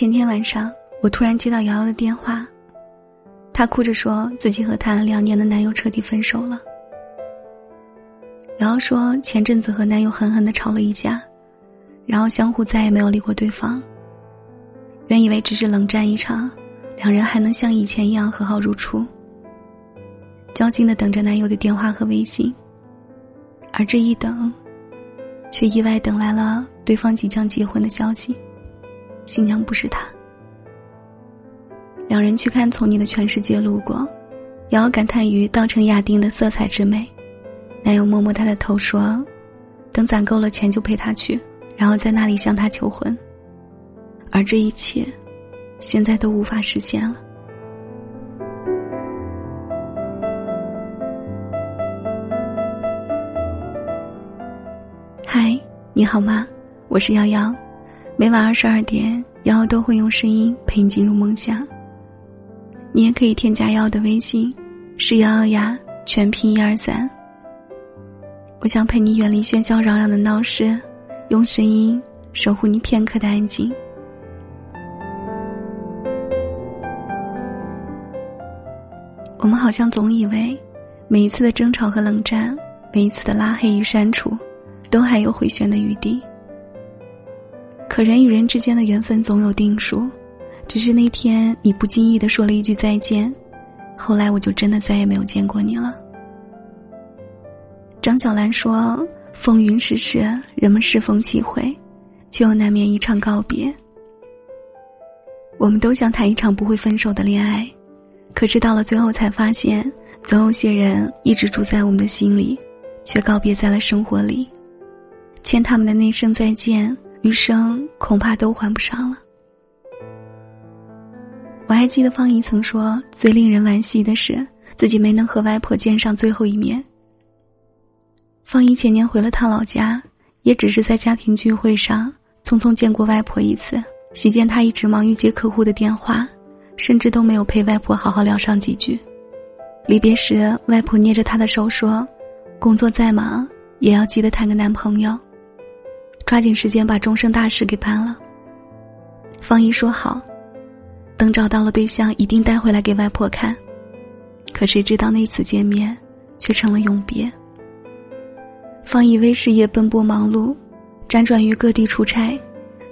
前天晚上，我突然接到瑶瑶的电话，她哭着说自己和谈了两年的男友彻底分手了。瑶瑶说前阵子和男友狠狠的吵了一架，然后相互再也没有理过对方。原以为只是冷战一场，两人还能像以前一样和好如初，焦心的等着男友的电话和微信。而这一等，却意外等来了对方即将结婚的消息。新娘不是他。两人去看《从你的全世界路过》，瑶瑶感叹于稻城亚丁的色彩之美，男友摸摸她的头说：“等攒够了钱就陪她去，然后在那里向她求婚。”而这一切，现在都无法实现了。嗨，你好吗？我是瑶瑶。每晚二十二点，瑶都会用声音陪你进入梦乡。你也可以添加瑶瑶的微信，是瑶瑶呀，全拼一二三。我想陪你远离喧嚣攘攘的闹市，用声音守护你片刻的安静。我们好像总以为，每一次的争吵和冷战，每一次的拉黑与删除，都还有回旋的余地。可人与人之间的缘分总有定数，只是那天你不经意的说了一句再见，后来我就真的再也没有见过你了。张小兰说：“风云世事，人们适逢其会，却又难免一场告别。我们都想谈一场不会分手的恋爱，可是到了最后才发现，总有些人一直住在我们的心里，却告别在了生活里，欠他们的那声再见。”余生恐怕都还不上了。我还记得方怡曾说，最令人惋惜的是自己没能和外婆见上最后一面。方怡前年回了趟老家，也只是在家庭聚会上匆匆见过外婆一次。席间，他一直忙于接客户的电话，甚至都没有陪外婆好好聊上几句。离别时，外婆捏着他的手说：“工作再忙，也要记得谈个男朋友。”抓紧时间把终生大事给办了。方怡说好，等找到了对象，一定带回来给外婆看。可谁知道那次见面，却成了永别。方怡为事业奔波忙碌，辗转于各地出差。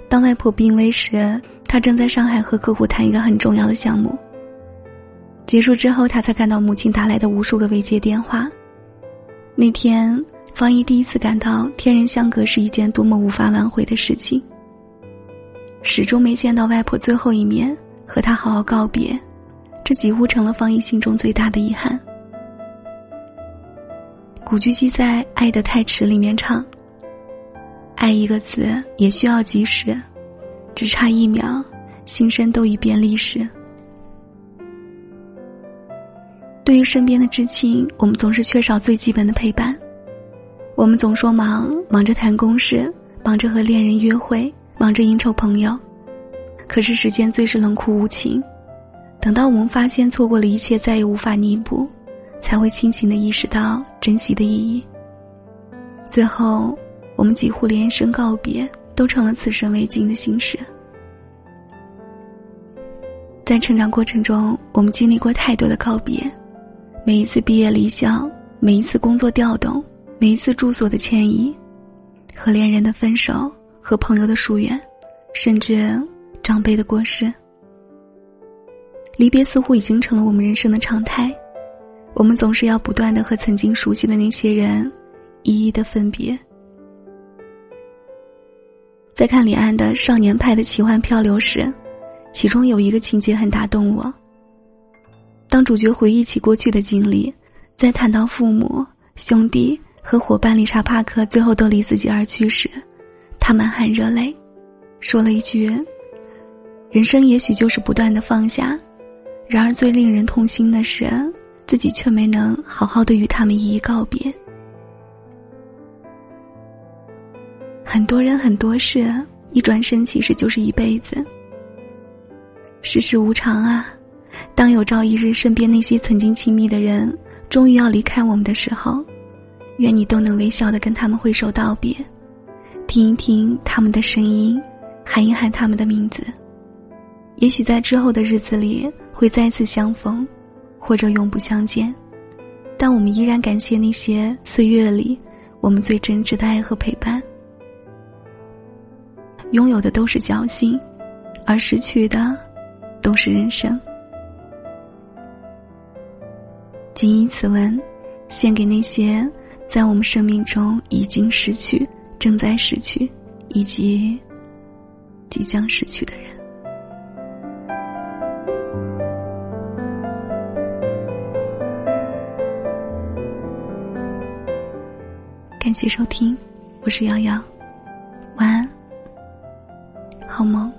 当外婆病危时，他正在上海和客户谈一个很重要的项目。结束之后，他才看到母亲打来的无数个未接电话。那天。方怡第一次感到天人相隔是一件多么无法挽回的事情。始终没见到外婆最后一面，和她好好告别，这几乎成了方怡心中最大的遗憾。古巨基在《爱得太迟》里面唱：“爱一个字也需要及时，只差一秒，心身都已变历史。”对于身边的至亲，我们总是缺少最基本的陪伴。我们总说忙，忙着谈公事，忙着和恋人约会，忙着应酬朋友，可是时间最是冷酷无情。等到我们发现错过了一切，再也无法弥补，才会清醒的意识到珍惜的意义。最后，我们几乎连声告别都成了此生未尽的心事。在成长过程中，我们经历过太多的告别，每一次毕业离校，每一次工作调动。每一次住所的迁移，和恋人的分手，和朋友的疏远，甚至长辈的过世，离别似乎已经成了我们人生的常态。我们总是要不断的和曾经熟悉的那些人，一一的分别。在看李安的《少年派的奇幻漂流》时，其中有一个情节很打动我。当主角回忆起过去的经历，在谈到父母、兄弟。和伙伴理查·帕克最后都离自己而去时，他满含热泪，说了一句：“人生也许就是不断的放下。”然而最令人痛心的是，自己却没能好好的与他们一一告别。很多人很多事，一转身其实就是一辈子。世事无常啊，当有朝一日身边那些曾经亲密的人终于要离开我们的时候。愿你都能微笑的跟他们挥手道别，听一听他们的声音，喊一喊他们的名字，也许在之后的日子里会再次相逢，或者永不相见，但我们依然感谢那些岁月里我们最真挚的爱和陪伴。拥有的都是侥幸，而失去的都是人生。谨以此文，献给那些在我们生命中已经失去、正在失去以及即将失去的人。感谢收听，我是瑶瑶，晚安，好梦。